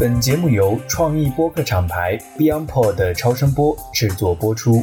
本节目由创意播客厂牌 BeyondPod 的超声波制作播出。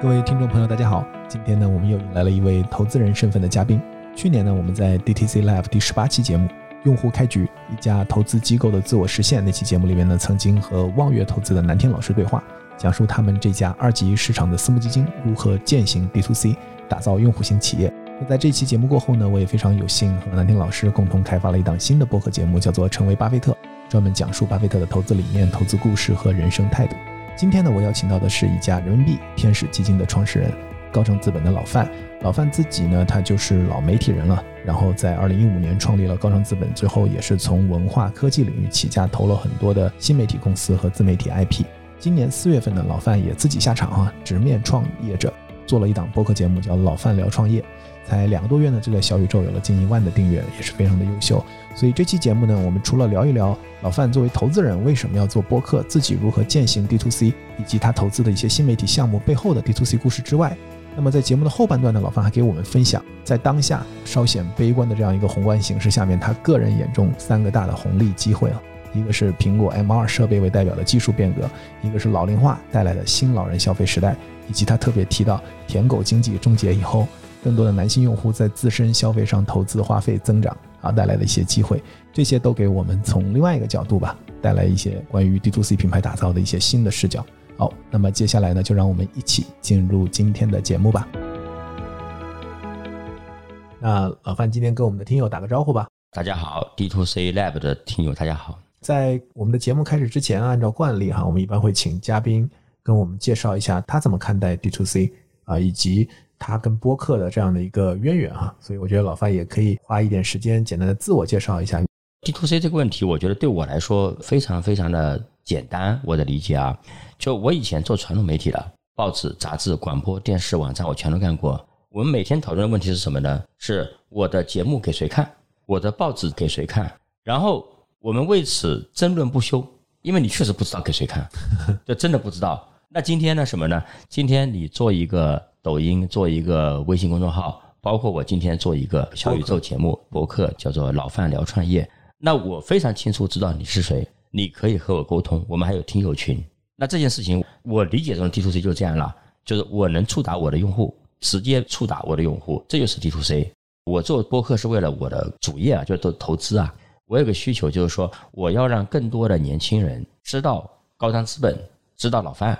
各位听众朋友，大家好！今天呢，我们又迎来了一位投资人身份的嘉宾。去年呢，我们在 DTC Live 第十八期节目《用户开局：一家投资机构的自我实现》那期节目里面呢，曾经和望月投资的南天老师对话，讲述他们这家二级市场的私募基金如何践行 D to C，打造用户型企业。在这期节目过后呢，我也非常有幸和南天老师共同开发了一档新的播客节目，叫做《成为巴菲特》，专门讲述巴菲特的投资理念、投资故事和人生态度。今天呢，我邀请到的是一家人民币天使基金的创始人，高盛资本的老范。老范自己呢，他就是老媒体人了，然后在二零一五年创立了高盛资本，最后也是从文化科技领域起家，投了很多的新媒体公司和自媒体 IP。今年四月份呢，老范也自己下场啊，直面创业者，做了一档播客节目，叫《老范聊创业》。才两个多月呢，这个小宇宙有了近一万的订阅，也是非常的优秀。所以这期节目呢，我们除了聊一聊老范作为投资人为什么要做播客，自己如何践行 D to C，以及他投资的一些新媒体项目背后的 D to C 故事之外，那么在节目的后半段呢，老范还给我们分享，在当下稍显悲观的这样一个宏观形势下面，他个人眼中三个大的红利机会啊，一个是苹果 M2 设备为代表的技术变革，一个是老龄化带来的新老人消费时代，以及他特别提到舔狗经济终结以后。更多的男性用户在自身消费上投资花费增长啊，带来的一些机会，这些都给我们从另外一个角度吧，带来一些关于 D to C 品牌打造的一些新的视角。好，那么接下来呢，就让我们一起进入今天的节目吧。那老范今天跟我们的听友打个招呼吧。大家好，D to C Lab 的听友大家好。在我们的节目开始之前，按照惯例哈，我们一般会请嘉宾跟我们介绍一下他怎么看待 D to C 啊，以及。他跟播客的这样的一个渊源哈，所以我觉得老范也可以花一点时间简单的自我介绍一下。D to C 这个问题，我觉得对我来说非常非常的简单。我的理解啊，就我以前做传统媒体的，报纸、杂志、广播电视、网站，我全都干过。我们每天讨论的问题是什么呢？是我的节目给谁看，我的报纸给谁看，然后我们为此争论不休，因为你确实不知道给谁看，就真的不知道。那今天呢？什么呢？今天你做一个。抖音做一个微信公众号，包括我今天做一个小宇宙节目博客，叫做老范聊创业。那我非常清楚知道你是谁，你可以和我沟通。我们还有听友群。那这件事情，我理解中的 D to C 就这样了，就是我能触达我的用户，直接触达我的用户，这就是 D to C。我做播客是为了我的主业啊，就是投资啊。我有个需求，就是说我要让更多的年轻人知道高瞻资本，知道老范。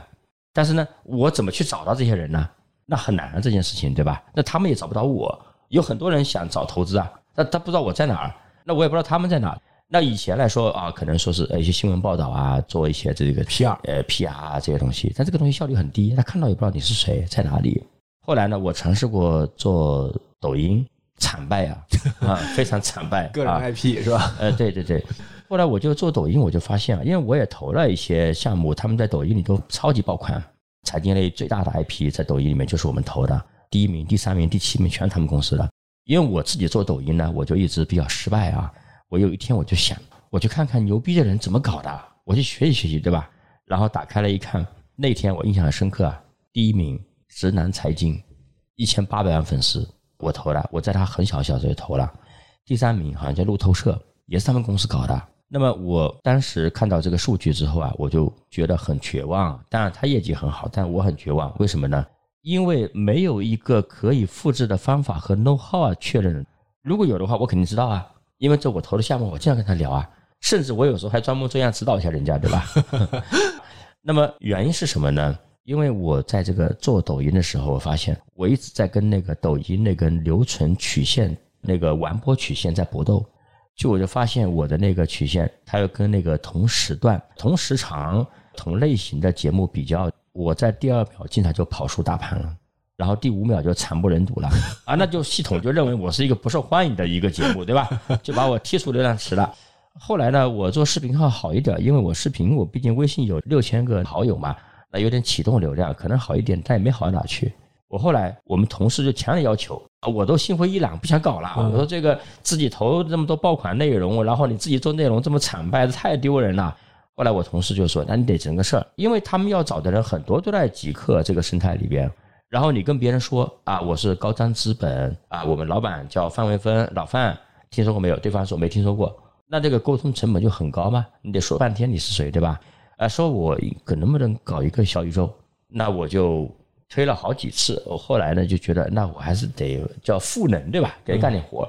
但是呢，我怎么去找到这些人呢？那很难啊，这件事情，对吧？那他们也找不到我，有很多人想找投资啊，那他不知道我在哪儿，那我也不知道他们在哪。那以前来说啊，可能说是一些新闻报道啊，做一些这个 PR，呃，PR 啊这些东西，但这个东西效率很低，他看到也不知道你是谁，在哪里。后来呢，我尝试过做抖音，惨败啊，啊，非常惨败。个人 IP 是吧？呃，对对对。后来我就做抖音，我就发现啊，因为我也投了一些项目，他们在抖音里都超级爆款。财经类最大的 IP 在抖音里面就是我们投的，第一名、第三名、第七名全是他们公司的。因为我自己做抖音呢，我就一直比较失败啊。我有一天我就想，我去看看牛逼的人怎么搞的，我去学习学习，对吧？然后打开了一看，那天我印象很深刻啊。第一名直男财经，一千八百万粉丝，我投了，我在他很小小时候就投了。第三名好像叫路透社，也是他们公司搞的。那么我当时看到这个数据之后啊，我就觉得很绝望。当然，他业绩很好，但我很绝望。为什么呢？因为没有一个可以复制的方法和 know how 啊确认。如果有的话，我肯定知道啊，因为这我投的项目，我经常跟他聊啊，甚至我有时候还专门这样指导一下人家，对吧？那么原因是什么呢？因为我在这个做抖音的时候，我发现我一直在跟那个抖音那个留存曲线、那个完播曲线在搏斗。就我就发现我的那个曲线，它要跟那个同时段、同时长、同类型的节目比较，我在第二秒经常就跑输大盘了，然后第五秒就惨不忍睹了 啊！那就系统就认为我是一个不受欢迎的一个节目，对吧？就把我踢出流量池了。后来呢，我做视频号好一点，因为我视频我毕竟微信有六千个好友嘛，那有点启动流量可能好一点，但也没好到哪去。我后来我们同事就强烈要求。啊，我都心灰意冷，不想搞了。我说这个自己投这么多爆款内容，然后你自己做内容这么惨败，太丢人了。后来我同事就说：“那你得整个事儿，因为他们要找的人很多都在极客这个生态里边，然后你跟别人说啊，我是高瞻资本啊，我们老板叫范伟芬，老范，听说过没有？对方说没听说过，那这个沟通成本就很高嘛，你得说半天你是谁，对吧？啊，说我可能不能搞一个小宇宙？那我就推了好几次，我后来呢就觉得，那我还是得叫赋能，对吧？得干点活。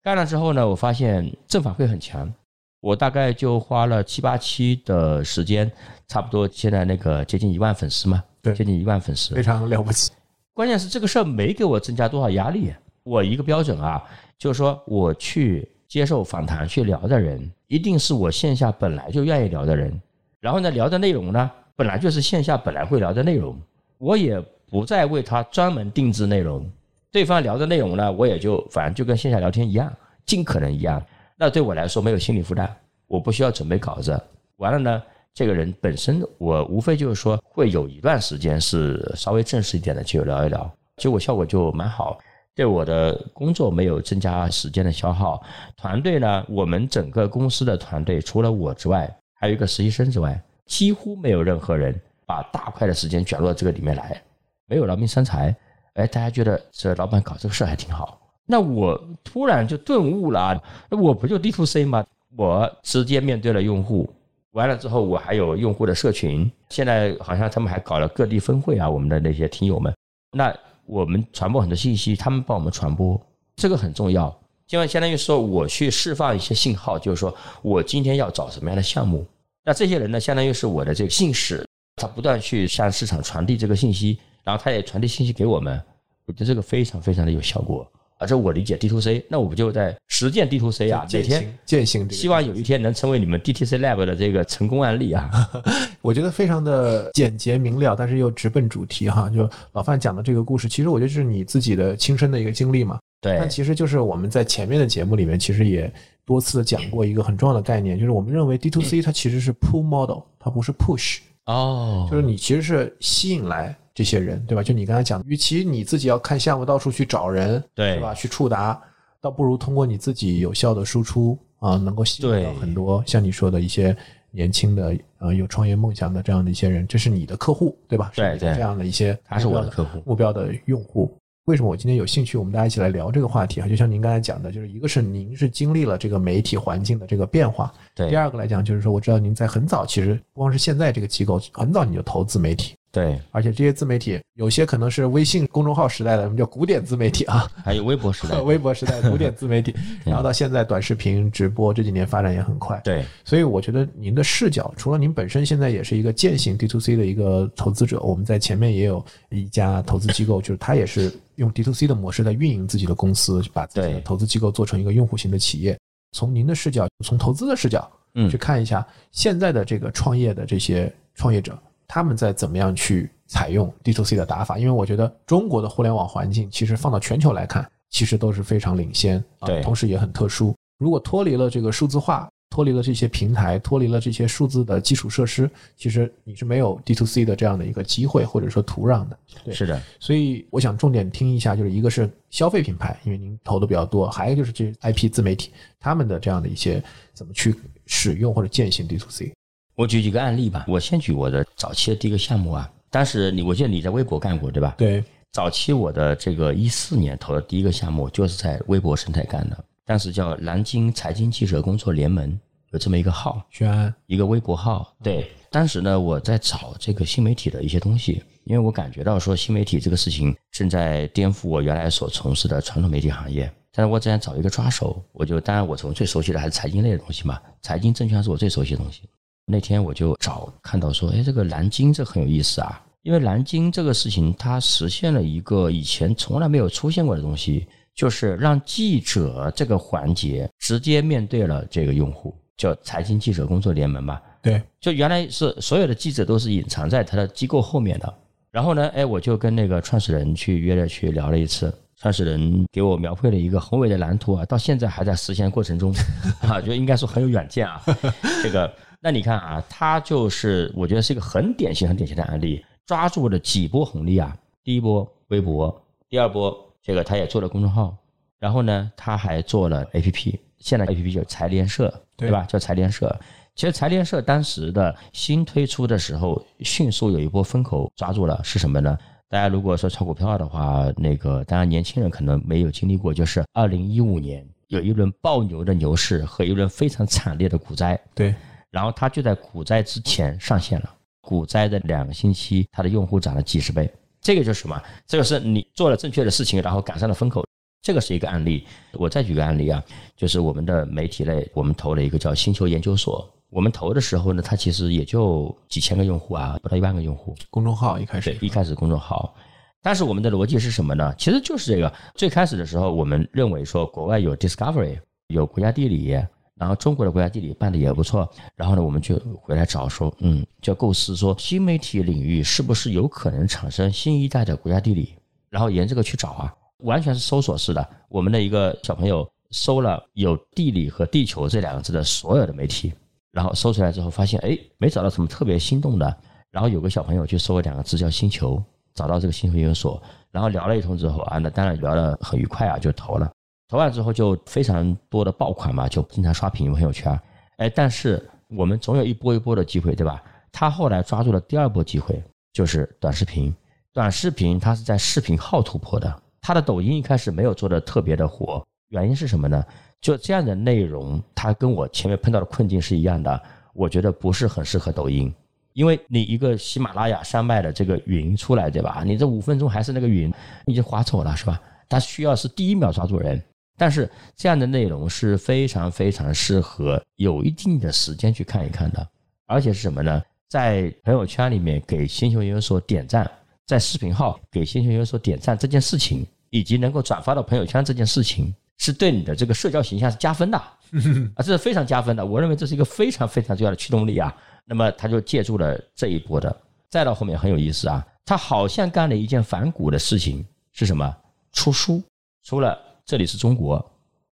干了之后呢，我发现正反馈很强，我大概就花了七八期的时间，差不多现在那个接近一万粉丝嘛，对接近一万粉丝，非常了不起。关键是这个事儿没给我增加多少压力。我一个标准啊，就是说我去接受访谈去聊的人，一定是我线下本来就愿意聊的人。然后呢，聊的内容呢，本来就是线下本来会聊的内容，我也不再为他专门定制内容。对方聊的内容呢，我也就反正就跟线下聊天一样，尽可能一样。那对我来说没有心理负担，我不需要准备稿子。完了呢，这个人本身我无非就是说会有一段时间是稍微正式一点的去聊一聊，结果效果就蛮好，对我的工作没有增加时间的消耗。团队呢，我们整个公司的团队除了我之外，还有一个实习生之外，几乎没有任何人把大块的时间卷入到这个里面来，没有劳民伤财。哎，大家觉得这老板搞这个事还挺好。那我突然就顿悟了啊！我不就 D to C 吗？我直接面对了用户，完了之后我还有用户的社群，现在好像他们还搞了各地分会啊，我们的那些听友们，那我们传播很多信息，他们帮我们传播，这个很重要。因为相当于说我去释放一些信号，就是说我今天要找什么样的项目，那这些人呢，相当于是我的这个信使，他不断去向市场传递这个信息，然后他也传递信息给我们，我觉得这个非常非常的有效果。啊，这我理解 D to C，那我不就在实践 D to C 啊？每天践行希望有一天能成为你们 DTC Lab 的这个成功案例啊！我觉得非常的简洁明了，但是又直奔主题哈。就老范讲的这个故事，其实我觉得是你自己的亲身的一个经历嘛。对但，其实就是我们在前面的节目里面，其实也多次的讲过一个很重要的概念，就是我们认为 D to C 它其实是 pull model，它不是 push，哦，就是你其实是吸引来这些人，对吧？就你刚才讲，与其你自己要看项目到处去找人，对对吧？去触达，倒不如通过你自己有效的输出啊，能够吸引到很多像你说的一些年轻的呃有创业梦想的这样的一些人，这是你的客户，对吧？对对是你的这样的一些他是我的客户，目标的用户。为什么我今天有兴趣？我们大家一起来聊这个话题啊，就像您刚才讲的，就是一个是您是经历了这个媒体环境的这个变化，对第二个来讲就是说，我知道您在很早，其实不光是现在这个机构，很早你就投自媒体，对，而且这些自媒体有些可能是微信公众号时代的，我们叫古典自媒体啊，还有微博时代，微博时代 古典自媒体，然后到现在短视频直播这几年发展也很快，对。所以我觉得您的视角，除了您本身现在也是一个践行 D to C 的一个投资者，我们在前面也有一家投资机构，就是他也是用 D to C 的模式在运营自己的公司，把自己的投资机构做成一个用户型的企业。从您的视角，从投资的视角嗯。去看一下现在的这个创业的这些创业者，他们在怎么样去采用 D to C 的打法？因为我觉得中国的互联网环境其实放到全球来看，其实都是非常领先啊对，同时也很特殊。如果脱离了这个数字化，脱离了这些平台，脱离了这些数字的基础设施，其实你是没有 D to C 的这样的一个机会或者说土壤的。对是的，所以我想重点听一下，就是一个是消费品牌，因为您投的比较多，还有就是这 IP 自媒体他们的这样的一些怎么去使用或者践行 D to C。我举几个案例吧。我先举我的早期的第一个项目啊，当时你我记得你在微博干过对吧？对，早期我的这个一四年投的第一个项目就是在微博生态干的，当时叫南京财经记者工作联盟，有这么一个号，宣安，一个微博号。对，当时呢我在找这个新媒体的一些东西，因为我感觉到说新媒体这个事情正在颠覆我原来所从事的传统媒体行业。但是我只想找一个抓手，我就当然我从最熟悉的还是财经类的东西嘛，财经证券是我最熟悉的东西。那天我就找看到说，哎，这个南京这很有意思啊，因为南京这个事情它实现了一个以前从来没有出现过的东西，就是让记者这个环节直接面对了这个用户，叫财经记者工作联盟嘛。对，就原来是所有的记者都是隐藏在他的机构后面的。然后呢，哎，我就跟那个创始人去约了去聊了一次，创始人给我描绘了一个宏伟的蓝图啊，到现在还在实现过程中 啊，就应该说很有远见啊。这个，那你看啊，他就是我觉得是一个很典型、很典型的案例，抓住了几波红利啊。第一波微博，第二波这个他也做了公众号，然后呢，他还做了 APP，现在 APP 叫财联社，对对吧？叫财联社。其实财联社当时的新推出的时候，迅速有一波风口抓住了，是什么呢？大家如果说炒股票的话，那个当然年轻人可能没有经历过，就是二零一五年有一轮爆牛的牛市和一轮非常惨烈的股灾，对，然后它就在股灾之前上线了。股灾的两个星期，它的用户涨了几十倍，这个就是什么？这个是你做了正确的事情，然后赶上了风口。这个是一个案例。我再举个案例啊，就是我们的媒体类，我们投了一个叫星球研究所。我们投的时候呢，它其实也就几千个用户啊，不到一万个用户。公众号一开始对，一开始公众号，但是我们的逻辑是什么呢？其实就是这个。最开始的时候，我们认为说国外有 Discovery，有国家地理，然后中国的国家地理办的也不错。然后呢，我们就回来找说，嗯，就构思说新媒体领域是不是有可能产生新一代的国家地理？然后沿这个去找啊，完全是搜索式的。我们的一个小朋友搜了有地理和地球这两个字的所有的媒体。然后搜出来之后，发现哎，没找到什么特别心动的。然后有个小朋友去搜了两个字叫“星球”，找到这个星球研究所，然后聊了一通之后啊，那当然聊得很愉快啊，就投了。投完之后就非常多的爆款嘛，就经常刷屏朋友圈。哎，但是我们总有一波一波的机会，对吧？他后来抓住了第二波机会，就是短视频。短视频它是在视频号突破的，他的抖音一开始没有做的特别的火，原因是什么呢？就这样的内容，它跟我前面碰到的困境是一样的。我觉得不是很适合抖音，因为你一个喜马拉雅山脉的这个云出来，对吧？你这五分钟还是那个云，你就划走了，是吧？它需要是第一秒抓住人。但是这样的内容是非常非常适合有一定的时间去看一看的，而且是什么呢？在朋友圈里面给星球研究所点赞，在视频号给星球研究所点赞这件事情，以及能够转发到朋友圈这件事情。是对你的这个社交形象是加分的 啊，这是非常加分的。我认为这是一个非常非常重要的驱动力啊。那么他就借助了这一波的，再到后面很有意思啊，他好像干了一件反骨的事情，是什么？出书，出了这里是中国，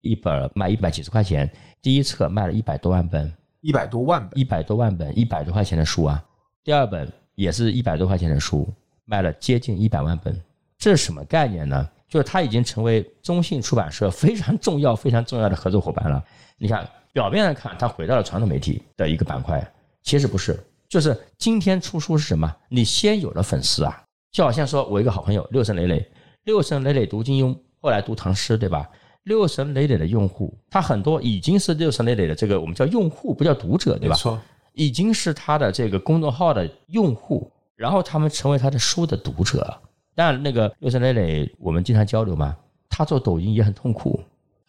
一本卖一百几十块钱，第一册卖了一百多万本，一百多万本，一百多万本，一百多块钱的书啊。第二本也是一百多块钱的书，卖了接近一百万本，这是什么概念呢？就是它已经成为中信出版社非常重要、非常重要的合作伙伴了。你看，表面上看它回到了传统媒体的一个板块，其实不是。就是今天出书是什么？你先有了粉丝啊，就好像说我一个好朋友六神磊磊，六神磊磊读金庸，后来读唐诗，对吧？六神磊磊的用户，他很多已经是六神磊磊的这个我们叫用户，不叫读者，对吧？没错，已经是他的这个公众号的用户，然后他们成为他的书的读者。但那个六神磊磊，我们经常交流嘛。他做抖音也很痛苦，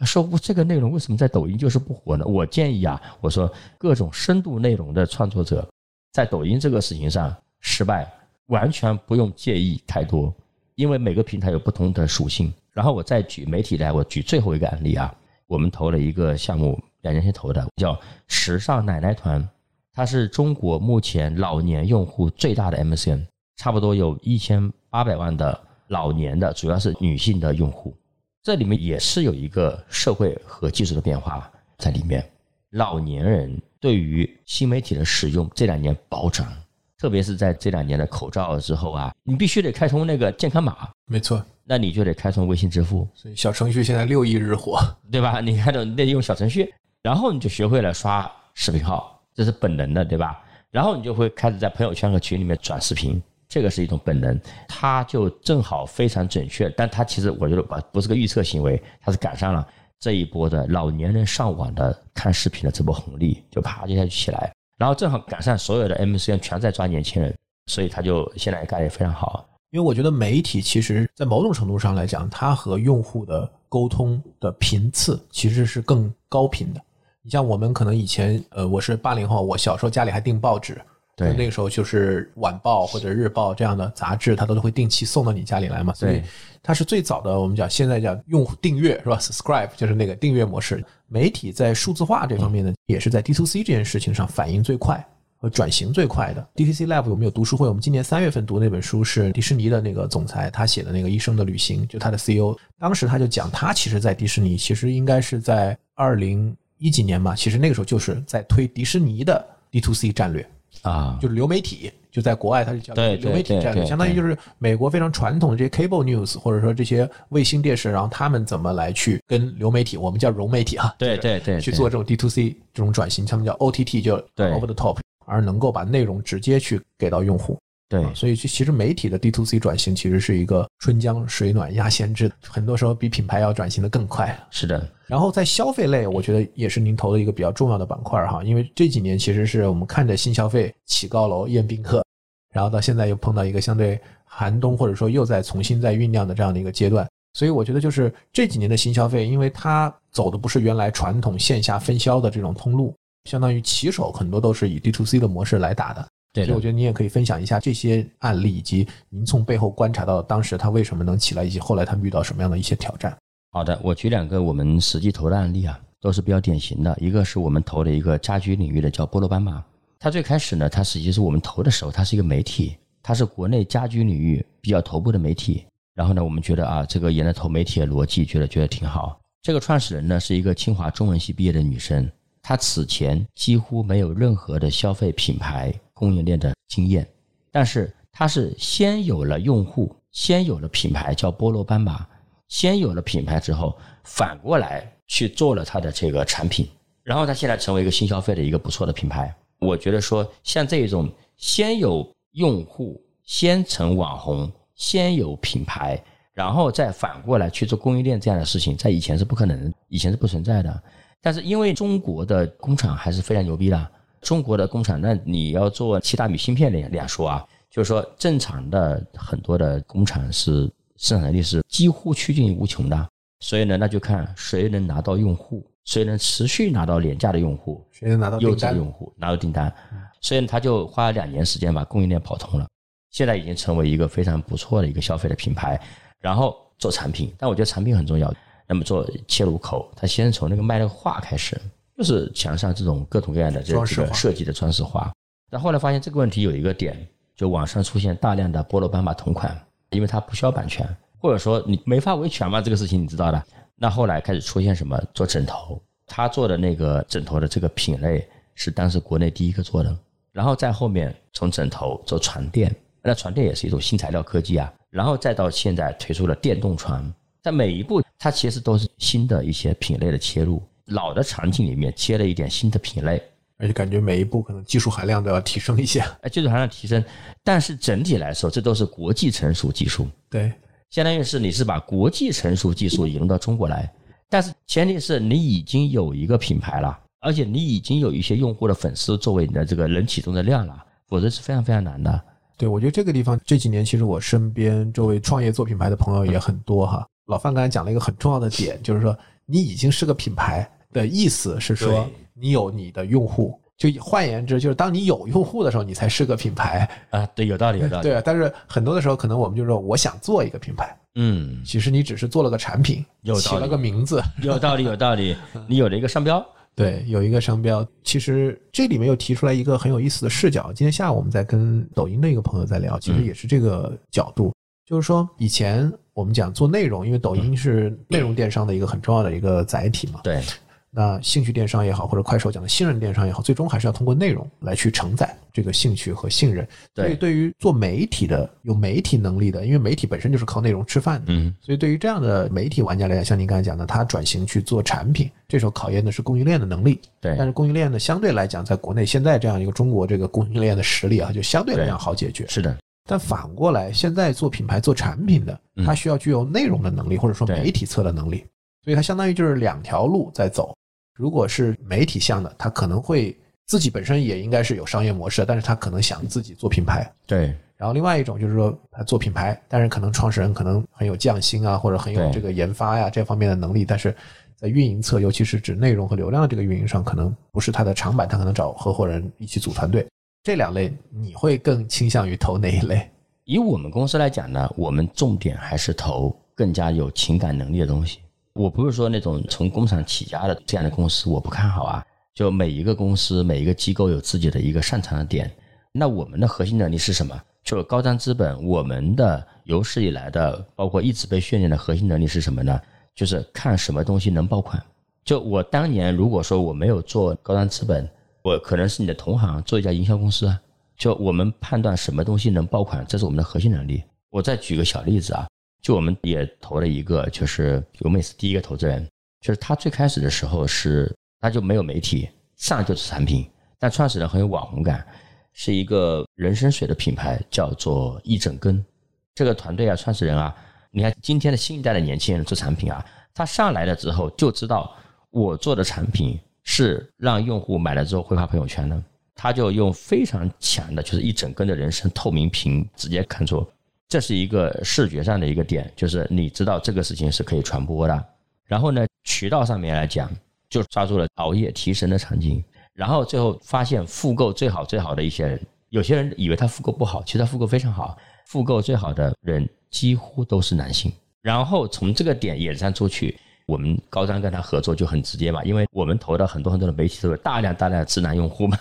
说我这个内容为什么在抖音就是不火呢？我建议啊，我说各种深度内容的创作者，在抖音这个事情上失败，完全不用介意太多，因为每个平台有不同的属性。然后我再举媒体来，我举最后一个案例啊，我们投了一个项目，两年前投的，叫时尚奶奶团，它是中国目前老年用户最大的 MCN。差不多有一千八百万的老年的，主要是女性的用户，这里面也是有一个社会和技术的变化在里面。老年人对于新媒体的使用这两年暴涨，特别是在这两年的口罩之后啊，你必须得开通那个健康码，没错，那你就得开通微信支付，所以小程序现在六亿日活，对吧？你看到你得用小程序，然后你就学会了刷视频号，这是本能的，对吧？然后你就会开始在朋友圈和群里面转视频。这个是一种本能，它就正好非常准确，但它其实我觉得不不是个预测行为，它是赶上了这一波的老年人上网的看视频的这波红利，就啪一下就起来，然后正好赶上所有的 MCN 全在抓年轻人，所以它就现在干得非常好。因为我觉得媒体其实在某种程度上来讲，它和用户的沟通的频次其实是更高频的。你像我们可能以前，呃，我是八零后，我小时候家里还订报纸。对，那个时候就是晚报或者日报这样的杂志，它都会定期送到你家里来嘛。所以它是最早的，我们讲现在叫用户订阅是吧？subscribe 就是那个订阅模式。媒体在数字化这方面呢，也是在 D to C 这件事情上反应最快和转型最快的。D T C Lab 有没有读书会，我们今年三月份读那本书是迪士尼的那个总裁他写的那个《一生的旅行》，就他的 CEO，当时他就讲，他其实在迪士尼，其实应该是在二零一几年吧，其实那个时候就是在推迪士尼的 D to C 战略。啊，就是流媒体，就在国外，它就叫流媒体战略，相当于就是美国非常传统的这些 cable news，或者说这些卫星电视，然后他们怎么来去跟流媒体，我们叫融媒体啊，对对对，去做这种 D to C 这种转型，他们叫 O T T，就 over the top，而能够把内容直接去给到用户。对啊，所以其实媒体的 D to C 转型其实是一个春江水暖鸭先知，很多时候比品牌要转型的更快。是的，然后在消费类，我觉得也是您投的一个比较重要的板块哈，因为这几年其实是我们看着新消费起高楼宴宾客，然后到现在又碰到一个相对寒冬，或者说又在重新在酝酿的这样的一个阶段。所以我觉得就是这几年的新消费，因为它走的不是原来传统线下分销的这种通路，相当于骑手很多都是以 D to C 的模式来打的。所以我。觉得你也可以分享一下这些案例，以及您从背后观察到当时他为什么能起来，以及后来他们遇到什么样的一些挑战。好的，我举两个我们实际投的案例啊，都是比较典型的。一个是我们投的一个家居领域的叫波罗斑马，它最开始呢，它实际是我们投的时候，它是一个媒体，它是国内家居领域比较头部的媒体。然后呢，我们觉得啊，这个沿着投媒体的逻辑，觉得觉得挺好。这个创始人呢是一个清华中文系毕业的女生，他此前几乎没有任何的消费品牌供应链的经验，但是他是先有了用户，先有了品牌叫波罗斑马，先有了品牌之后，反过来去做了它的这个产品，然后它现在成为一个新消费的一个不错的品牌。我觉得说像这种先有用户，先成网红，先有品牌，然后再反过来去做供应链这样的事情，在以前是不可能，以前是不存在的。但是因为中国的工厂还是非常牛逼的，中国的工厂，那你要做七纳米芯片两两说啊，就是说正常的很多的工厂是生产能力是几乎趋近于无穷的，所以呢，那就看谁能拿到用户，谁能持续拿到廉价的用户，谁能拿到优？质的用户拿到订单，所以他就花了两年时间把供应链跑通了，现在已经成为一个非常不错的一个消费的品牌，然后做产品，但我觉得产品很重要。那么做切入口，他先从那个卖那个画开始，就是墙上这种各种各样的这个设计的装饰画。但后来发现这个问题有一个点，就网上出现大量的波罗斑马同款，因为它不需要版权，或者说你没法维权嘛，这个事情你知道的。那后来开始出现什么做枕头，他做的那个枕头的这个品类是当时国内第一个做的，然后在后面从枕头做床垫，那床垫也是一种新材料科技啊，然后再到现在推出了电动床，在每一步它其实都是新的一些品类的切入，老的场景里面切了一点新的品类，而且感觉每一步可能技术含量都要提升一些。哎，技术含量提升，但是整体来说，这都是国际成熟技术，对，相当于是你是把国际成熟技术引入到中国来，但是前提是你已经有一个品牌了，而且你已经有一些用户的粉丝作为你的这个人体中的量了，否则是非常非常难的。对，我觉得这个地方这几年其实我身边周围创业做品牌的朋友也很多哈。老范刚才讲了一个很重要的点，就是说你已经是个品牌的意思是说你有你的用户，就换言之，就是当你有用户的时候，你才是个品牌。啊，对，有道理，有道理。对啊，但是很多的时候，可能我们就是说我想做一个品牌，嗯，其实你只是做了个产品，有道理起了个名字，有道理，有道理。你有了一个商标，对，有一个商标。其实这里面又提出来一个很有意思的视角。今天下午我们在跟抖音的一个朋友在聊，其实嗯也是这个角度，就是说以前我们讲做内容，因为抖音是内容电商的一个很重要的一个载体嘛。对，那兴趣电商也好，或者快手讲的信任电商也好，最终还是要通过内容来去承载这个兴趣和信任。所以对对于做媒体的、有媒体能力的，因为媒体本身就是靠内容吃饭的，嗯，所以对于这样的媒体玩家来讲，像您刚才讲的，他转型去做产品，这时候考验的是供应链的能力。对但，是供应链呢，相对来讲，在国内现在这样一个中国这个供应链的实力啊，就相对来讲好解决。是的，但反过来，现在做品牌、做产品的，嗯他需要具有内容的能力，或者说媒体侧的能力，所以它相当于就是两条路在走。如果是媒体向的，他可能会自己本身也应该是有商业模式，但是他可能想自己做品牌。对，然后另外一种就是说，他做品牌，但是可能创始人可能很有匠心啊，或者很有这个研发呀这方面的能力，但是在运营侧，尤其是指内容和流量的这个运营上，可能不是他的长板，他可能找合伙人一起组团队。这两类你会更倾向于投哪一类？以我们公司来讲呢，我们重点还是投更加有情感能力的东西。我不是说那种从工厂起家的这样的公司我不看好啊，就每一个公司每一个机构有自己的一个擅长的点。那我们的核心能力是什么？就高瞻资本，我们的有史以来的，包括一直被训练的核心能力是什么呢？就是看什么东西能爆款。就我当年如果说我没有做高端资本，我可能是你的同行做一家营销公司啊。就我们判断什么东西能爆款，这是我们的核心能力。我再举个小例子啊，就我们也投了一个，就是尤美斯第一个投资人，就是他最开始的时候是他就没有媒体，上来就是产品，但创始人很有网红感，是一个人参水的品牌，叫做一整根。这个团队啊，创始人啊，你看今天的新一代的年轻人做产品啊，他上来了之后就知道我做的产品是让用户买了之后会发朋友圈的，他就用非常强的，就是一整根的人参透明瓶直接看出，这是一个视觉上的一个点，就是你知道这个事情是可以传播的。然后呢，渠道上面来讲，就抓住了熬夜提神的场景，然后最后发现复购最好最好的一些人，有些人以为他复购不好，其实他复购非常好。复购最好的人几乎都是男性，然后从这个点衍生出去，我们高瞻跟他合作就很直接嘛，因为我们投的很多很多的媒体都有大量大量的直男用户嘛，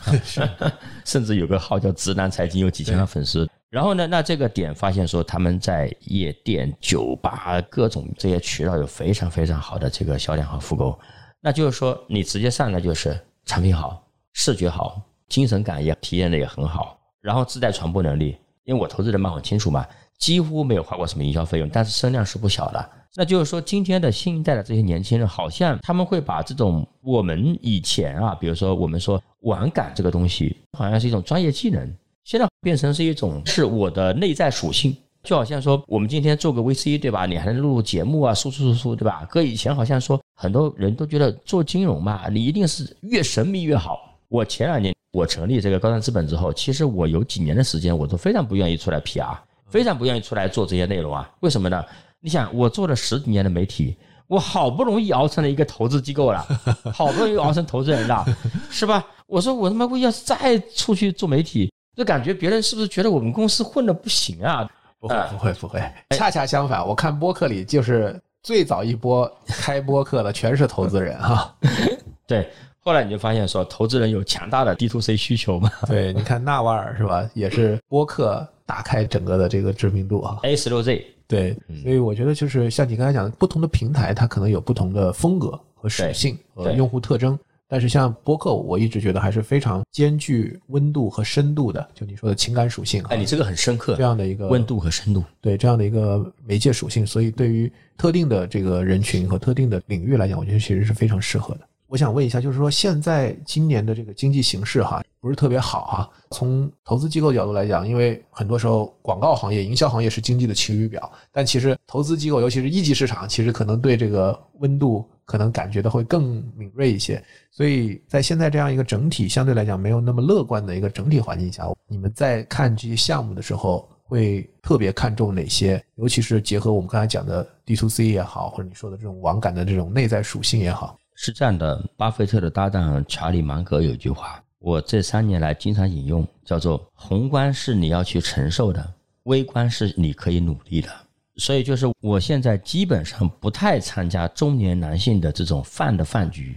甚至有个号叫“直男财经”，有几千万粉丝。然后呢，那这个点发现说他们在夜店、酒吧各种这些渠道有非常非常好的这个销量和复购，那就是说你直接上来就是产品好、视觉好、精神感也体验的也很好，然后自带传播能力。因为我投资人嘛很清楚嘛，几乎没有花过什么营销费用，但是声量是不小的。那就是说，今天的新一代的这些年轻人，好像他们会把这种我们以前啊，比如说我们说玩感这个东西，好像是一种专业技能，现在变成是一种是我的内在属性。就好像说，我们今天做个 VC 对吧？你还能录录节目啊，输出输出对吧？搁以前好像说，很多人都觉得做金融嘛，你一定是越神秘越好。我前两年。我成立这个高端资本之后，其实我有几年的时间，我都非常不愿意出来 PR，非常不愿意出来做这些内容啊。为什么呢？你想，我做了十几年的媒体，我好不容易熬成了一个投资机构了，好不容易熬成投资人了，是吧？我说我他妈我要是再出去做媒体，就感觉别人是不是觉得我们公司混的不行啊？不会不会不会，恰恰相反，我看播客里就是最早一波开播客的全是投资人哈。对。后来你就发现说，投资人有强大的 D to C 需求嘛？对，你看纳瓦尔是吧，也是播客打开整个的这个知名度啊。A 十六 Z，对，所以我觉得就是像你刚才讲的，不同的平台它可能有不同的风格和属性和用户特征，但是像播客，我一直觉得还是非常兼具温度和深度的，就你说的情感属性。哎，你这个很深刻，这样的一个温度和深度，对这样的一个媒介属性，所以对于特定的这个人群和特定的领域来讲，我觉得其实是非常适合的。我想问一下，就是说现在今年的这个经济形势哈，不是特别好哈。从投资机构角度来讲，因为很多时候广告行业、营销行业是经济的晴雨表，但其实投资机构，尤其是一级市场，其实可能对这个温度可能感觉的会更敏锐一些。所以在现在这样一个整体相对来讲没有那么乐观的一个整体环境下，你们在看这些项目的时候，会特别看重哪些？尤其是结合我们刚才讲的 D to C 也好，或者你说的这种网感的这种内在属性也好。是这样的，巴菲特的搭档查理芒格有一句话，我这三年来经常引用，叫做“宏观是你要去承受的，微观是你可以努力的”。所以就是我现在基本上不太参加中年男性的这种饭的饭局，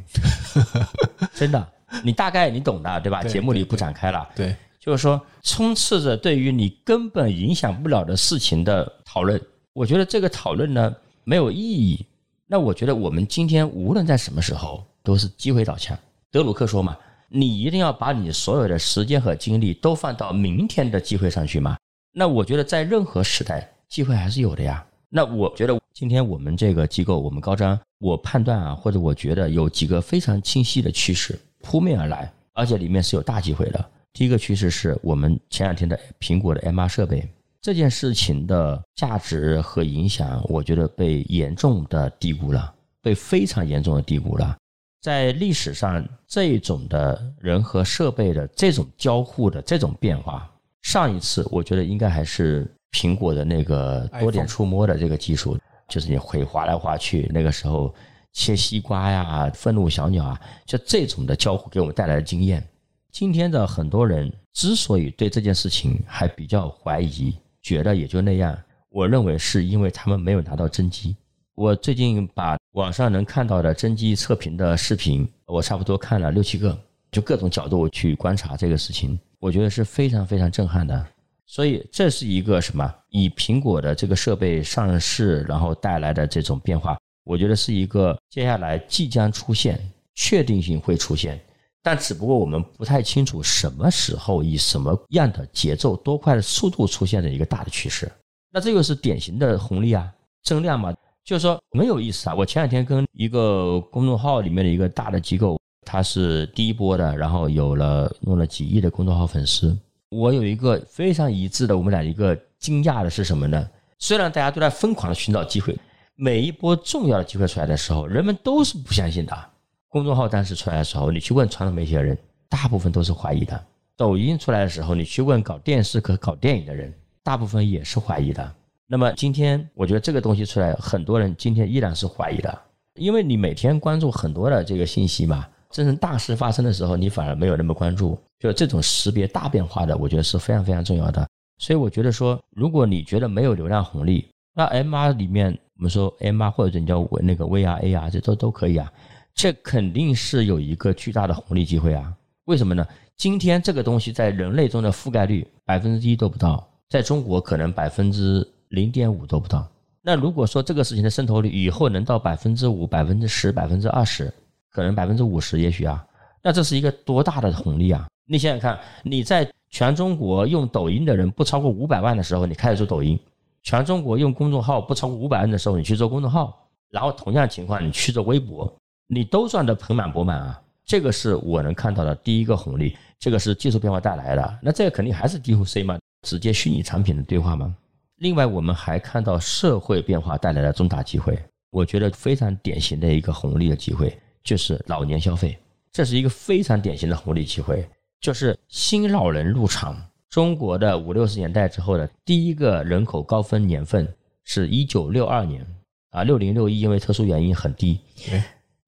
真的，你大概你懂的，对吧？节目里不展开了。对，就是说充斥着对于你根本影响不了的事情的讨论，我觉得这个讨论呢没有意义。那我觉得我们今天无论在什么时候都是机会导向。德鲁克说嘛，你一定要把你所有的时间和精力都放到明天的机会上去嘛。那我觉得在任何时代，机会还是有的呀。那我觉得今天我们这个机构，我们高瞻，我判断啊，或者我觉得有几个非常清晰的趋势扑面而来，而且里面是有大机会的。第一个趋势是我们前两天的苹果的 MR 设备。这件事情的价值和影响，我觉得被严重的低估了，被非常严重的低估了。在历史上，这种的人和设备的这种交互的这种变化，上一次我觉得应该还是苹果的那个多点触摸的这个技术，就是你会滑来滑去，那个时候切西瓜呀、愤怒小鸟啊，就这种的交互给我们带来的经验。今天的很多人之所以对这件事情还比较怀疑。觉得也就那样，我认为是因为他们没有拿到真机。我最近把网上能看到的真机测评的视频，我差不多看了六七个，就各种角度去观察这个事情，我觉得是非常非常震撼的。所以这是一个什么？以苹果的这个设备上市，然后带来的这种变化，我觉得是一个接下来即将出现，确定性会出现。但只不过我们不太清楚什么时候以什么样的节奏、多快的速度出现的一个大的趋势。那这个是典型的红利啊，增量嘛，就是说很有意思啊。我前两天跟一个公众号里面的一个大的机构，他是第一波的，然后有了弄了几亿的公众号粉丝，我有一个非常一致的，我们俩一个惊讶的是什么呢？虽然大家都在疯狂的寻找机会，每一波重要的机会出来的时候，人们都是不相信的。公众号当时出来的时候，你去问传统媒体的人，大部分都是怀疑的；抖音出来的时候，你去问搞电视和搞电影的人，大部分也是怀疑的。那么今天，我觉得这个东西出来，很多人今天依然是怀疑的，因为你每天关注很多的这个信息嘛，真正大事发生的时候，你反而没有那么关注。就这种识别大变化的，我觉得是非常非常重要的。所以我觉得说，如果你觉得没有流量红利，那 MR 里面我们说 MR 或者你叫那个 VR、AR，这都都可以啊。这肯定是有一个巨大的红利机会啊。为什么呢？今天这个东西在人类中的覆盖率百分之一都不到，在中国可能百分之。零点五都不到。那如果说这个事情的渗透率以后能到百分之五、百分之十、百分之二十，可能百分之五十，也许啊，那这是一个多大的红利啊！你想想看，你在全中国用抖音的人不超过五百万的时候，你开始做抖音；全中国用公众号不超过五百万的时候，你去做公众号。然后同样情况，你去做微博，你都赚得盆满钵满啊！这个是我能看到的第一个红利，这个是技术变化带来的。那这个肯定还是 D to C 嘛，直接虚拟产品的对话吗。另外，我们还看到社会变化带来的重大机会，我觉得非常典型的一个红利的机会就是老年消费，这是一个非常典型的红利机会，就是新老人入场。中国的五六十年代之后的第一个人口高峰年份是一九六二年啊，六零六一因为特殊原因很低，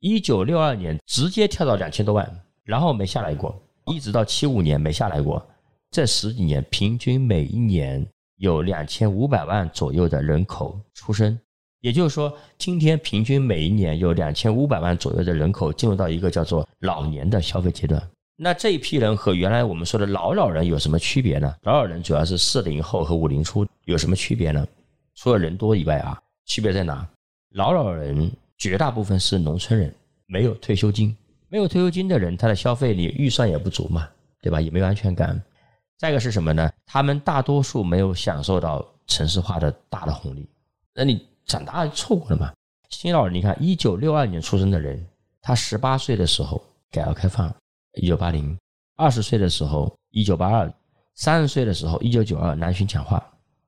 一九六二年直接跳到两千多万，然后没下来过，一直到七五年没下来过，这十几年平均每一年。有两千五百万左右的人口出生，也就是说，今天平均每一年有两千五百万左右的人口进入到一个叫做老年的消费阶段。那这一批人和原来我们说的老老人有什么区别呢？老老人主要是四零后和五零初，有什么区别呢？除了人多以外啊，区别在哪？老老人绝大部分是农村人，没有退休金，没有退休金的人，他的消费力预算也不足嘛，对吧？也没有安全感。再一个是什么呢？他们大多数没有享受到城市化的大的红利，那你长大就错过了嘛？新老人，你看，一九六二年出生的人，他十八岁的时候改革开放，一九八零；二十岁的时候一九八二；三十岁的时候一九九二南巡讲话，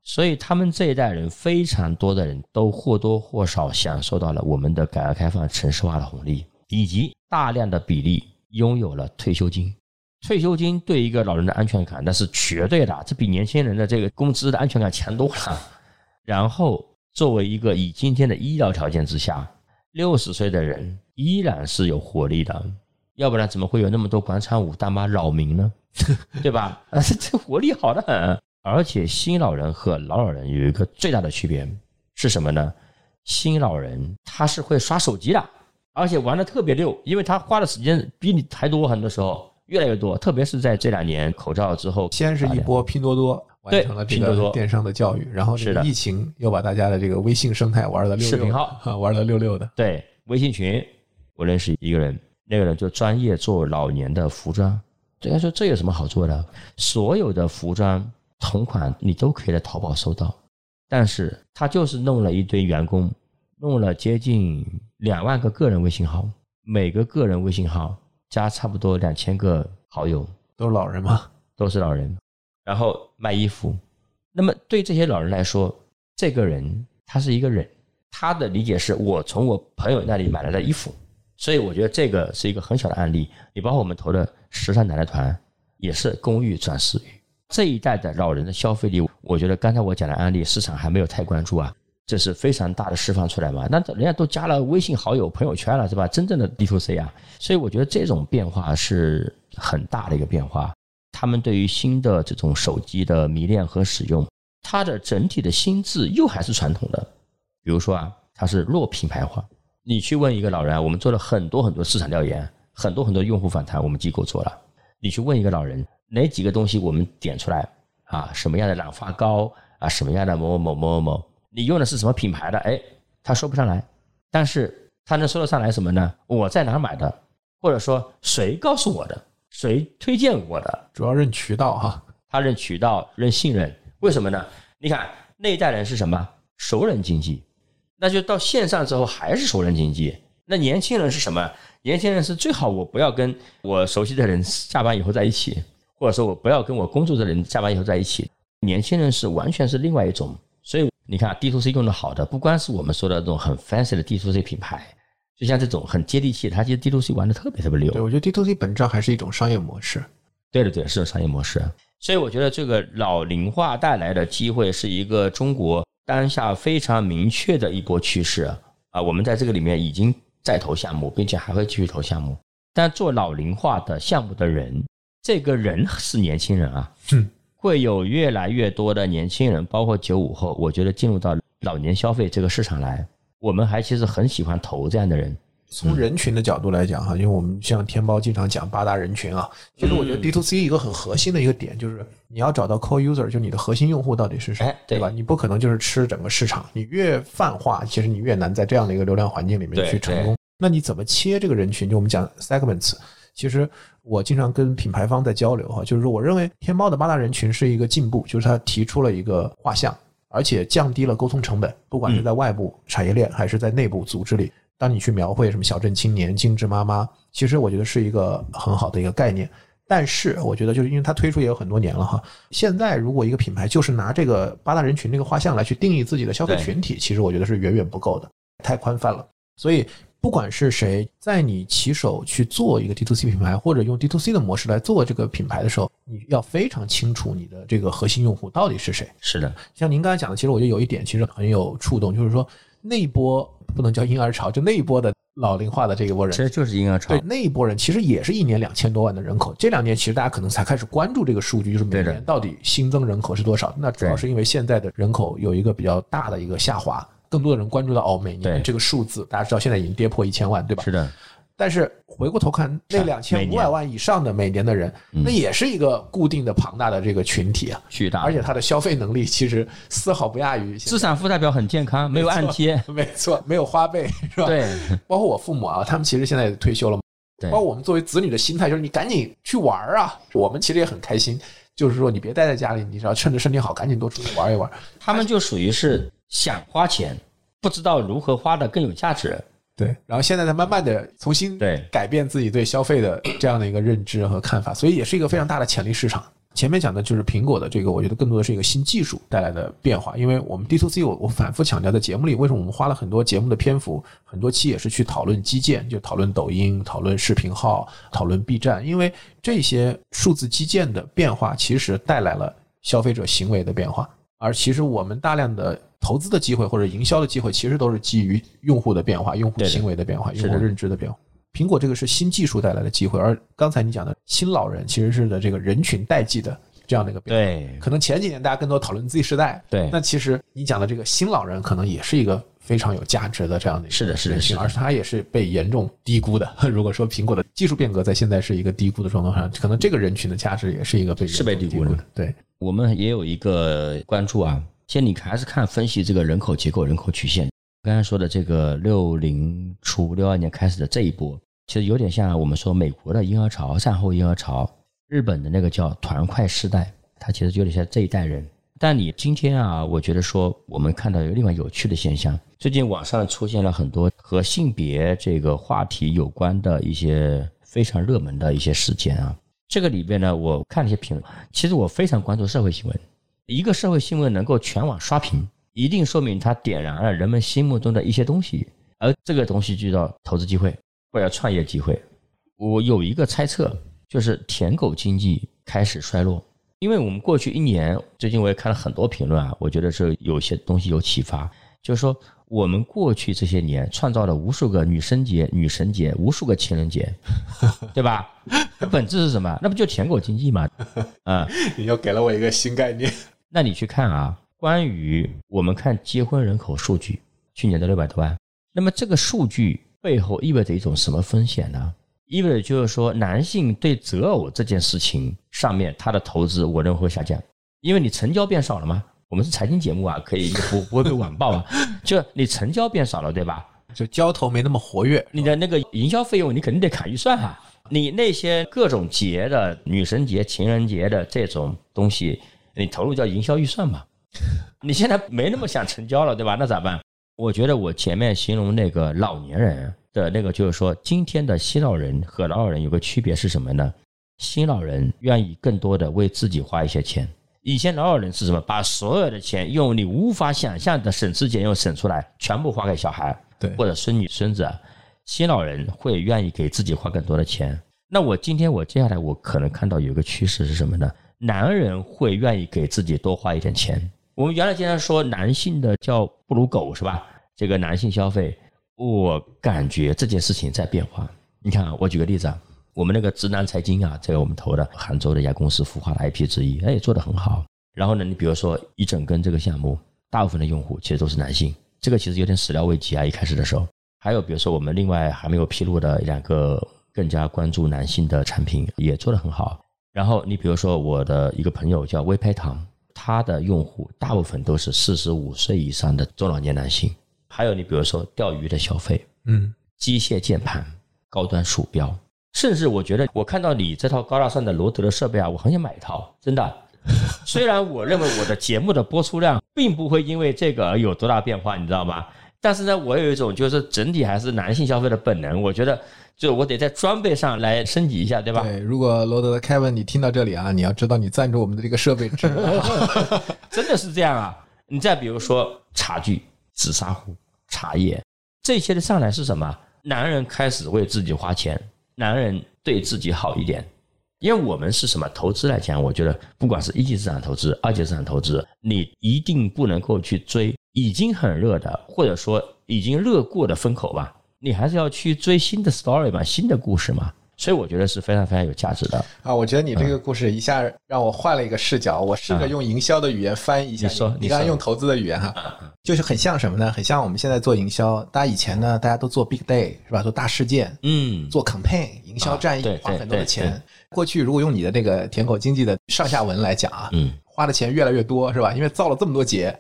所以他们这一代人非常多的人都或多或少享受到了我们的改革开放城市化的红利，以及大量的比例拥有了退休金。退休金对一个老人的安全感，那是绝对的，这比年轻人的这个工资的安全感强多了。然后，作为一个以今天的医疗条件之下，六十岁的人依然是有活力的，要不然怎么会有那么多广场舞大妈扰民呢？对吧？啊，这活力好的很。而且，新老人和老老人有一个最大的区别是什么呢？新老人他是会刷手机的，而且玩的特别溜，因为他花的时间比你还多，很多时候。越来越多，特别是在这两年口罩之后，先是一波拼多多完成了拼多多电商的教育，然后这个疫情又把大家的这个微信生态玩的六视频号 玩的溜溜的。对，微信群，我认识一个人，那个人就专业做老年的服装。对他说：“这有什么好做的？所有的服装同款你都可以在淘宝搜到，但是他就是弄了一堆员工，弄了接近两万个个人微信号，每个个人微信号。”加差不多两千个好友，都是老人吗？都是老人，然后卖衣服。那么对这些老人来说，这个人他是一个人，他的理解是我从我朋友那里买来的衣服，所以我觉得这个是一个很小的案例。你包括我们投的时尚奶奶团，也是公寓转私域。这一代的老人的消费力，我觉得刚才我讲的案例，市场还没有太关注啊。这是非常大的释放出来嘛？那人家都加了微信好友、朋友圈了，是吧？真正的 D to C 啊，所以我觉得这种变化是很大的一个变化。他们对于新的这种手机的迷恋和使用，它的整体的心智又还是传统的。比如说啊，它是弱品牌化。你去问一个老人，我们做了很多很多市场调研，很多很多用户访谈，我们机构做了。你去问一个老人，哪几个东西我们点出来啊？什么样的染发膏啊？什么样的某某某某某？你用的是什么品牌的？哎，他说不上来，但是他能说得上来什么呢？我在哪买的，或者说谁告诉我的，谁推荐我的？主要认渠道哈，他认渠道，认信任。为什么呢？你看那一代人是什么？熟人经济，那就到线上之后还是熟人经济。那年轻人是什么？年轻人是最好我不要跟我熟悉的人下班以后在一起，或者说我不要跟我工作的人下班以后在一起。年轻人是完全是另外一种，所以你看 D to C 用的好的，不光是我们说的这种很 fancy 的 D to C 品牌，就像这种很接地气，它其实 D to C 玩的特别特别溜。对，我觉得 D to C 本质上还是一种商业模式。对对对，是种商业模式。所以我觉得这个老龄化带来的机会是一个中国当下非常明确的一波趋势啊！我们在这个里面已经在投项目，并且还会继续投项目。但做老龄化的项目的人，这个人是年轻人啊，会有越来越多的年轻人，包括九五后，我觉得进入到老年消费这个市场来，我们还其实很喜欢投这样的人。从人群的角度来讲哈，因为我们像天猫经常讲八大人群啊，其实我觉得 D to C 一个很核心的一个点就是你要找到 core user，就你的核心用户到底是谁，对吧？你不可能就是吃整个市场，你越泛化，其实你越难在这样的一个流量环境里面去成功。那你怎么切这个人群？就我们讲 segments，其实我经常跟品牌方在交流哈，就是说我认为天猫的八大人群是一个进步，就是它提出了一个画像，而且降低了沟通成本，不管是在外部产业链还是在内部组织里。当你去描绘什么小镇青年、精致妈妈，其实我觉得是一个很好的一个概念。但是我觉得，就是因为它推出也有很多年了哈，现在如果一个品牌就是拿这个八大人群这个画像来去定义自己的消费群体，其实我觉得是远远不够的，太宽泛了。所以，不管是谁在你起手去做一个 D to C 品牌，或者用 D to C 的模式来做这个品牌的时候，你要非常清楚你的这个核心用户到底是谁。是的，像您刚才讲的，其实我觉得有一点其实很有触动，就是说那一波。不能叫婴儿潮，就那一波的老龄化的这一波人，其实就是婴儿潮。对，那一波人其实也是一年两千多万的人口。这两年其实大家可能才开始关注这个数据，就是每年到底新增人口是多少。那主要是因为现在的人口有一个比较大的一个下滑，更多的人关注到哦，每年这个数字，大家知道现在已经跌破一千万，对吧？是的。但是回过头看，那两千五百万以上的每年的人，那也是一个固定的庞大的这个群体啊，巨大，而且他的消费能力其实丝毫不亚于资产负债表很健康，没有按揭，没错，没有花呗，是吧？对，包括我父母啊，他们其实现在也退休了，对，包括我们作为子女的心态就是你赶紧去玩啊，我们其实也很开心，就是说你别待在家里，你只要趁着身体好，赶紧多出去玩一玩。他们就属于是想花钱，不知道如何花的更有价值。对，然后现在在慢慢的重新对改变自己对消费的这样的一个认知和看法，所以也是一个非常大的潜力市场。前面讲的就是苹果的这个，我觉得更多的是一个新技术带来的变化。因为我们 D to C，我我反复强调在节目里，为什么我们花了很多节目的篇幅，很多期也是去讨论基建，就讨论抖音、讨论视频号、讨论 B 站，因为这些数字基建的变化其实带来了消费者行为的变化，而其实我们大量的。投资的机会或者营销的机会，其实都是基于用户的变化、用户行为的变化、用户认知的变化。苹果这个是新技术带来的机会，而刚才你讲的新老人其实是的这个人群代际的这样的一个变化。对，可能前几年大家更多讨论 Z 时代。对，那其实你讲的这个新老人可能也是一个非常有价值的这样的一个是的，是的，是，而是它也是被严重低估的。如果说苹果的技术变革在现在是一个低估的状况上，可能这个人群的价值也是一个被是被低估的。对，我们也有一个关注啊。先，你还是看分析这个人口结构、人口曲线。刚才说的这个六零初、六二年开始的这一波，其实有点像我们说美国的婴儿潮、战后婴儿潮，日本的那个叫团块世代，它其实有点像这一代人。但你今天啊，我觉得说我们看到有另外有趣的现象，最近网上出现了很多和性别这个话题有关的一些非常热门的一些事件啊。这个里边呢，我看了一些评论，其实我非常关注社会新闻。一个社会新闻能够全网刷屏，一定说明它点燃了人们心目中的一些东西，而这个东西就叫投资机会或者创业机会。我有一个猜测，就是舔狗经济开始衰落，因为我们过去一年，最近我也看了很多评论啊，我觉得是有些东西有启发，就是说我们过去这些年创造了无数个女生节、女神节，无数个情人节，对吧？本质是什么？那不就舔狗经济吗？啊，你又给了我一个新概念。那你去看啊，关于我们看结婚人口数据，去年的六百多万，那么这个数据背后意味着一种什么风险呢？意味着就是说，男性对择偶这件事情上面他的投资，我认为会下降，因为你成交变少了吗。我们是财经节目啊，可以不不会被网暴啊。就你成交变少了，对吧？就交投没那么活跃，你的那个营销费用你肯定得砍预算啊。你那些各种节的女神节、情人节的这种东西。你投入叫营销预算嘛？你现在没那么想成交了，对吧？那咋办？我觉得我前面形容那个老年人的那个，就是说今天的新老人和老老人有个区别是什么呢？新老人愿意更多的为自己花一些钱。以前老老人是什么？把所有的钱用你无法想象的省吃俭用省出来，全部花给小孩对或者孙女孙子。新老人会愿意给自己花更多的钱。那我今天我接下来我可能看到有一个趋势是什么呢？男人会愿意给自己多花一点钱。我们原来经常说男性的叫不如狗是吧？这个男性消费，我感觉这件事情在变化。你看啊，我举个例子啊，我们那个直男财经啊，这个我们投的杭州的一家公司孵化的 IP 之一，哎，做得很好。然后呢，你比如说一整根这个项目，大部分的用户其实都是男性，这个其实有点始料未及啊，一开始的时候。还有比如说我们另外还没有披露的两个更加关注男性的产品，也做得很好。然后你比如说我的一个朋友叫微拍堂，他的用户大部分都是四十五岁以上的中老年男性。还有你比如说钓鱼的消费，嗯，机械键盘、高端鼠标，甚至我觉得我看到你这套高大上的罗德的设备啊，我很想买一套，真的。虽然我认为我的节目的播出量并不会因为这个而有多大变化，你知道吗？但是呢，我有一种就是整体还是男性消费的本能，我觉得就我得在装备上来升级一下，对吧？对。如果罗德的 Kevin 你听到这里啊，你要知道你赞助我们的这个设备值，真的是这样啊！你再比如说茶具、紫砂壶、茶叶这些的上来是什么？男人开始为自己花钱，男人对自己好一点。因为我们是什么投资来讲，我觉得不管是一级市场投资、二级市场投资，你一定不能够去追已经很热的，或者说已经热过的风口吧，你还是要去追新的 story 嘛，新的故事嘛。所以我觉得是非常非常有价值的。啊，我觉得你这个故事一下让我换了一个视角，我试着用营销的语言翻译一下。你说，你刚才用投资的语言哈，就是很像什么呢？很像我们现在做营销，大家以前呢，大家都做 big day 是吧？做大事件，嗯，做 campaign 营销战役对，花很多的钱。过去如果用你的那个舔狗经济的上下文来讲啊，嗯，花的钱越来越多是吧？因为造了这么多节，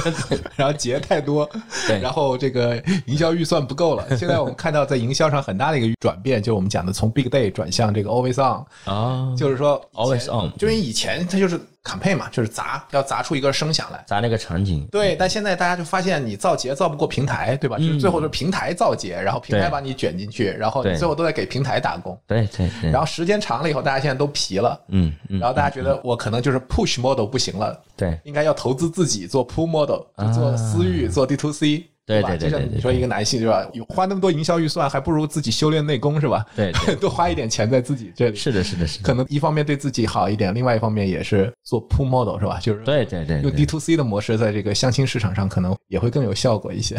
然后节太多，对然后这个营销预算不够了。现在我们看到在营销上很大的一个转变，就是我们讲的从 big day 转向这个 always on，啊，就是说 Always on 就因为以前它就是 campaign 嘛，就是砸要砸出一个声响来。砸那个场景，对，但现在大家就发现你造节造不过平台，对吧？就是最后是平台造节，然后平台把你卷进去，然后你最后都在给平台打工。对对对，然后时间长了以后，大家现在都疲了，嗯嗯，然后大家觉得我可能就是 push model 不行了，对应该要投资自己做 pull model，就做啊私域，做 D to C，吧？对对对就像你说一个男性是吧？有花那么多营销预算，还不如自己修炼内功是吧？对对，多花一点钱在自己这里，是的，是的，是的，可能一方面对自己好一点，另外一方面也是做 pull model 是吧？就是对对对用 D to C 的模式，在这个相亲市场上可能也会更有效果一些。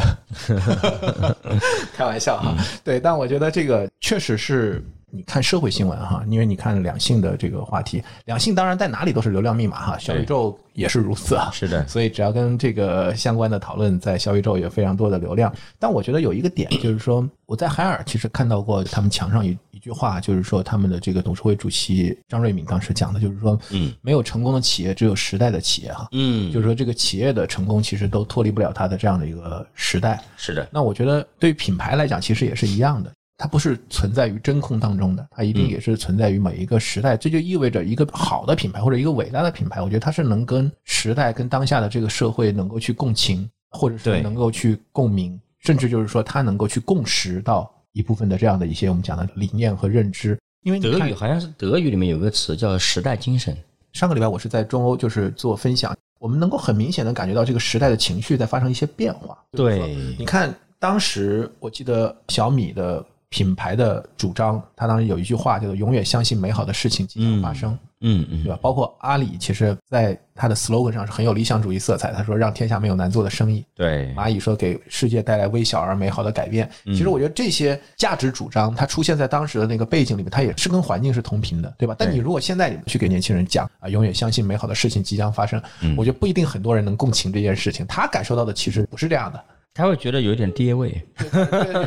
开玩笑哈，对，但我觉得这个确实是。你看社会新闻哈，因为你看两性的这个话题，两性当然在哪里都是流量密码哈，小宇宙也是如此啊。是的，所以只要跟这个相关的讨论，在小宇宙有非常多的流量。但我觉得有一个点就是说，我在海尔其实看到过他们墙上一一句话，就是说他们的这个董事会主席张瑞敏当时讲的，就是说，嗯，没有成功的企业，只有时代的企业哈。嗯，就是说，这个企业的成功其实都脱离不了它的这样的一个时代。是的，那我觉得对于品牌来讲，其实也是一样的。它不是存在于真空当中的，它一定也是存在于每一个时代。这就意味着一个好的品牌或者一个伟大的品牌，我觉得它是能跟时代、跟当下的这个社会能够去共情，或者是能够去共鸣，甚至就是说它能够去共识到一部分的这样的一些我们讲的理念和认知。因为德语好像是德语里面有个词叫时代精神，上个礼拜我是在中欧就是做分享，我们能够很明显的感觉到这个时代的情绪在发生一些变化。对你看当时我记得小米的品牌的主张，他当时有一句话叫做“永远相信美好的事情即将发生”，嗯嗯对吧？包括阿里，其实在它的 slogan 上是很有理想主义色彩，他说让天下没有难做的生意。对，蚂蚁说给世界带来微小而美好的改变。其实我觉得这些价值主张，它出现在当时的那个背景里面，它也是跟环境是同频的，对吧？但你如果现在你去给年轻人讲啊，永远相信美好的事情即将发生，嗯我觉得不一定很多人能共情这件事情。他感受到的其实不是这样的，他会觉得有一点跌位，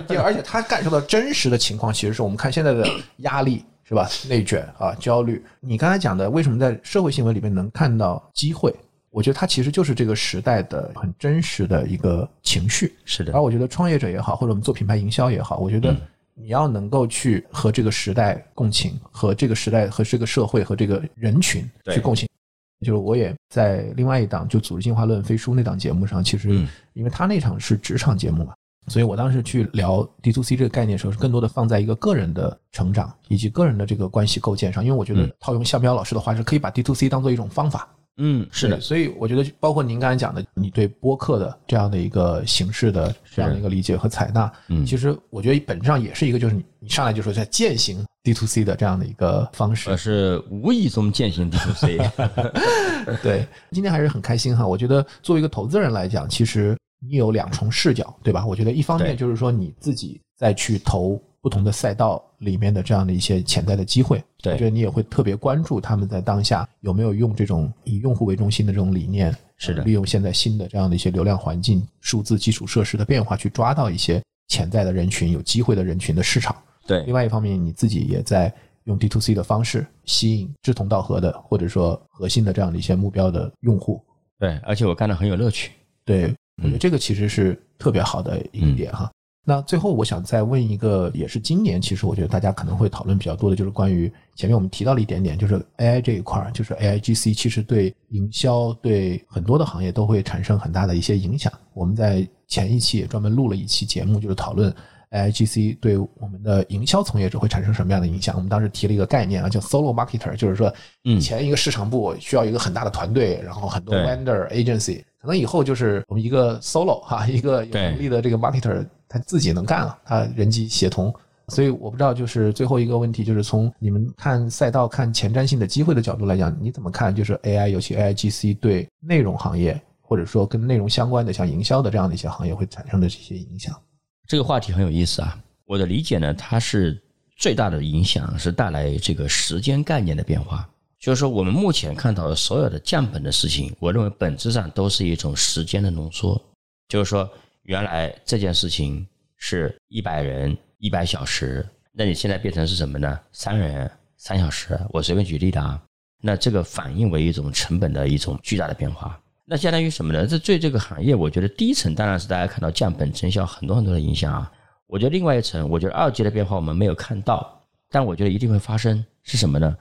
对，而且他感受到真实的情况，其实是我们看现在的压力。是吧？内卷啊，焦虑。你刚才讲的，为什么在社会新闻里面能看到机会？我觉得它其实就是这个时代的很真实的一个情绪。是的而，我觉得创业者也好，或者我们做品牌营销也好，我觉得你要能够去和这个时代共情，和这个时代和这个社会和这个人群去共情。就是我也在另外一档就《组织进化论》飞书那档节目上，其实嗯因为他那场是职场节目嘛，所以我当时去聊 D to C 这个概念的时候，是更多的放在一个个人的成长以及个人的这个关系构建上，因为我觉得嗯套用向彪老师的话，是可以把 D to C 当做一种方法。嗯，是的，所以我觉得包括您刚才讲的，你对播客的这样的一个形式的这样的一个理解和采纳，嗯其实我觉得本质上也是一个，就是你你上来就说在践行 D to C 的这样的一个方式而。是无意中践行 D to C。对，今天还是很开心哈。我觉得作为一个投资人来讲，其实你有两重视角，对吧？我觉得一方面就是说你自己再去投不同的赛道里面的这样的一些潜在的机会，对我觉得你也会特别关注他们在当下有没有用这种以用户为中心的这种理念，是的呃利用现在新的这样的一些流量环境、数字基础设施的变化，去抓到一些潜在的人群、有机会的人群的市场。对另，外一方面，你自己也在用 D to C 的方式吸引志同道合的，或者说核心的这样的一些目标的用户。对，而且我干的很有乐趣。对，我觉得这个其实是特别好的一点哈。那最后我想再问一个，也是今年其实我觉得大家可能会讨论比较多的，就是关于前面我们提到了一点点，就是 AI 这一块儿，就是 AIGC 其实对营销对很多的行业都会产生很大的一些影响。我们在前一期也专门录了一期节目，就是讨论 AIGC 对我们的营销从业者会产生什么样的影响。我们当时提了一个概念啊，叫 Solo Marketer，就是说以前一个市场部需要一个很大的团队，然后很多对 vendor agency，可能以后就是我们一个 solo 哈，一个有能力的这个 marketer，他自己能干了，他人机协同。所以我不知道，就是最后一个问题，就是从你们看赛道、看前瞻性的机会的角度来讲，你怎么看？就是 AI，尤其 AIGC 对内容行业，或者说跟内容相关的，像营销的这样的一些行业会产生的这些影响？这个话题很有意思啊。我的理解呢，它是最大的影响是带来这个时间概念的变化。就是说，我们目前看到的所有的降本的事情，我认为本质上都是一种时间的浓缩。就是说，原来这件事情是一百人一百小时，那你现在变成是什么呢？三人三小时。我随便举例的啊，那这个反映为一种成本的一种巨大的变化。那相当于什么呢？这对这个行业，我觉得第一层当然是大家看到降本增效很多很多的影响啊。我觉得另外一层，我觉得二级的变化我们没有看到，但我觉得一定会发生。是什么呢？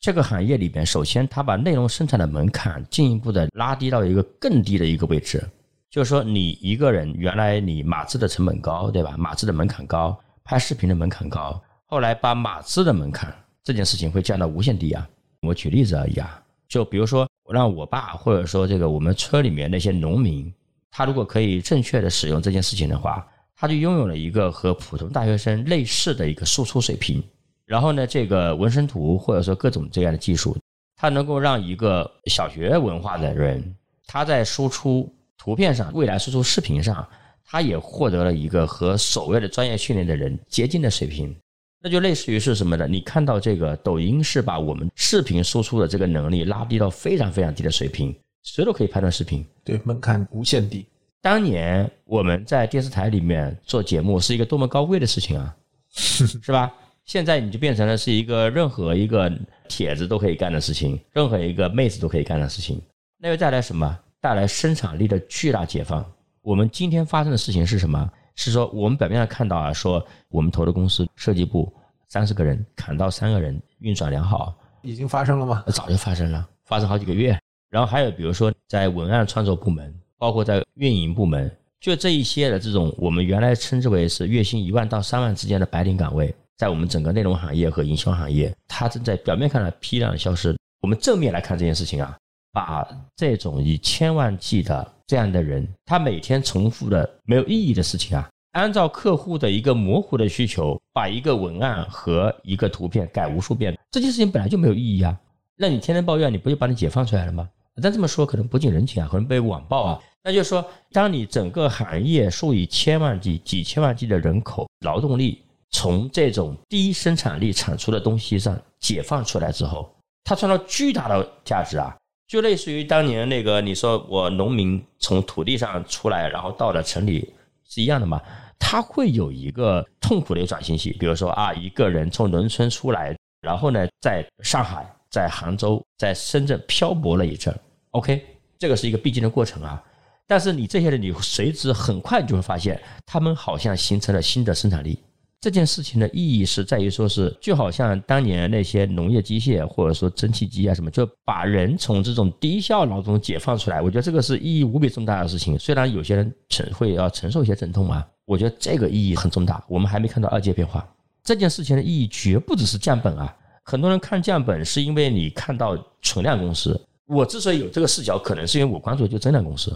这个行业里边，首先它把内容生产的门槛进一步的拉低到一个更低的一个位置。就是说，你一个人原来你码字的成本高，对吧？码字的门槛高，拍视频的门槛高，后来把码字的门槛这件事情会降到无限低啊。我举例子而已啊，就比如说我让我爸或者说这个我们村里面那些农民，他如果可以正确的使用这件事情的话，他就拥有了一个和普通大学生类似的一个输出水平。然后呢，这个纹身图或者说各种这样的技术，它能够让一个小学文化的人，他在输出图片上，未来输出视频上，他也获得了一个和所谓的专业训练的人接近的水平。那就类似于是什么呢？你看到这个抖音是把我们视频输出的这个能力拉低到非常非常低的水平，谁都可以拍段视频。对，门槛无限低。当年我们在电视台里面做节目是一个多么高贵的事情啊，是吧？现在你就变成了是一个任何一个帖子都可以干的事情，任何一个妹子都可以干的事情。那又带来什么？带来生产力的巨大解放。我们今天发生的事情是什么？是说我们表面上看到啊，说我们投的公司设计部三十个人砍到三个人，运转良好，已经发生了吗？早就发生了，发生好几个月。然后还有比如说在文案创作部门，包括在运营部门，就这一些的这种我们原来称之为是月薪一万到三万之间的白领岗位，在我们整个内容行业和营销行业，它正在表面看来批量的消失。我们正面来看这件事情啊，把这种以千万计的这样的人，他每天重复的没有意义的事情啊，按照客户的一个模糊的需求，把一个文案和一个图片改无数遍，这件事情本来就没有意义啊。那你天天抱怨，你不就把你解放出来了吗？但这么说可能不近人情啊，可能被网暴啊。那就是说，当你整个行业数以千万计、几千万计的人口劳动力从这种低生产力产出的东西上解放出来之后，它创造巨大的价值啊！就类似于当年那个你说我农民从土地上出来，然后到了城里是一样的嘛？他会有一个痛苦的一个转型期，比如说啊，一个人从农村出来，然后呢，在上海、在杭州、在深圳漂泊了一阵，OK，这个是一个必经的过程啊。但是你这些人，你随之很快就会发现，他们好像形成了新的生产力。这件事情的意义是在于说是，就好像当年那些农业机械或者说蒸汽机啊什么，就把人从这种低效劳动解放出来。我觉得这个是意义无比重大的事情。虽然有些人承会要承受一些阵痛啊，我觉得这个意义很重大。我们还没看到二阶变化，这件事情的意义绝不只是降本啊。很多人看降本是因为你看到存量公司，我之所以有这个视角，可能是因为我关注的就增量公司，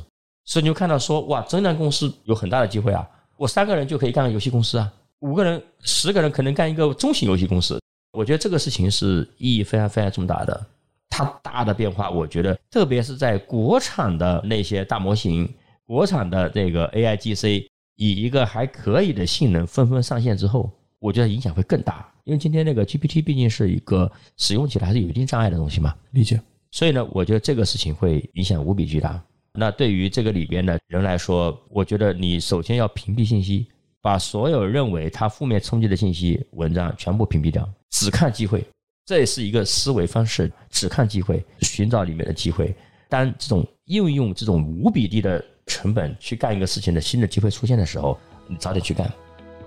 所以你就看到说哇，增量公司有很大的机会啊，我三个人就可以干个游戏公司啊，五个人、十个人可能干一个中型游戏公司。我觉得这个事情是意义非常非常重大的。它大的变化，我觉得特别是在国产的那些大模型、国产的这个 A I G C 以一个还可以的性能纷纷上线之后，我觉得影响会更大。因为今天那个 GPT 毕竟是一个使用起来还是有一定障碍的东西嘛，理解。所以呢，我觉得这个事情会影响无比巨大。那对于这个里边的人来说，我觉得你首先要屏蔽信息，把所有认为它负面冲击的信息、文章全部屏蔽掉，只看机会。这也是一个思维方式，只看机会，寻找里面的机会。当这种应用这种无比低的成本去干一个事情的新的机会出现的时候，你早点去干。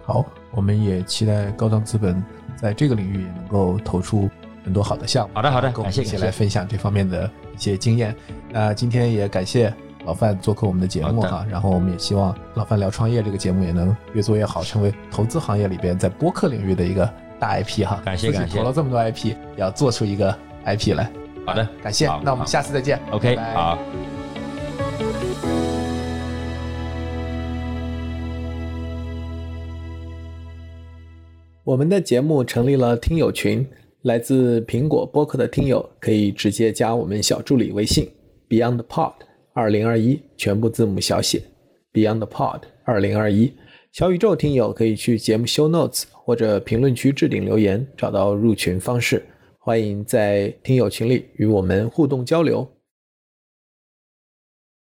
好，我们也期待高端资本在这个领域也能够投出很多好的项目。好的，好的，感谢一起来分享这方面的一些经验。那今天也感谢老范做客我们的节目哈，然后我们也希望老范聊创业这个节目也能越做越好，成为投资行业里边在播客领域的一个大 IP 哈。感谢感谢投了这么多 IP，也要做出一个 IP 来。好的，感谢，那我们下次再见。OK，拜拜好。我们的节目成立了听友群，来自苹果播客的听友可以直接加我们小助理微信 BeyondPod 二零二一，全部字母小写 BeyondPod 二零二一。小宇宙听友可以去节目 Show Notes 或者评论区置顶留言，找到入群方式。欢迎在听友群里与我们互动交流。